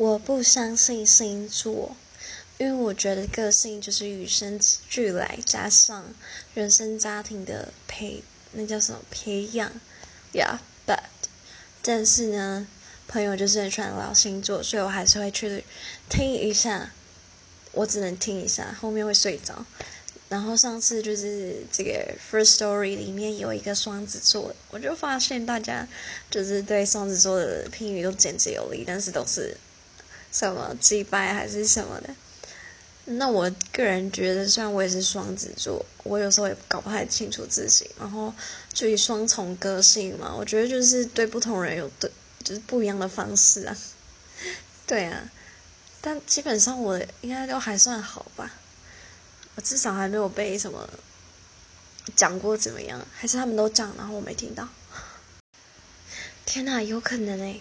我不相信星座，因为我觉得个性就是与生俱来，加上原生家庭的培，那叫什么培养？Yeah，but，但是呢，朋友就是很喜欢聊星座，所以我还是会去听一下。我只能听一下，后面会睡着。然后上次就是这个 first story 里面有一个双子座，我就发现大家就是对双子座的评语都简直有力，但是都是什么击败还是什么的。那我个人觉得，虽然我也是双子座，我有时候也搞不太清楚自己。然后就以双重个性嘛，我觉得就是对不同人有对就是不一样的方式啊。对啊，但基本上我应该都还算好吧。我至少还没有被什么讲过怎么样，还是他们都讲，然后我没听到。天哪，有可能诶。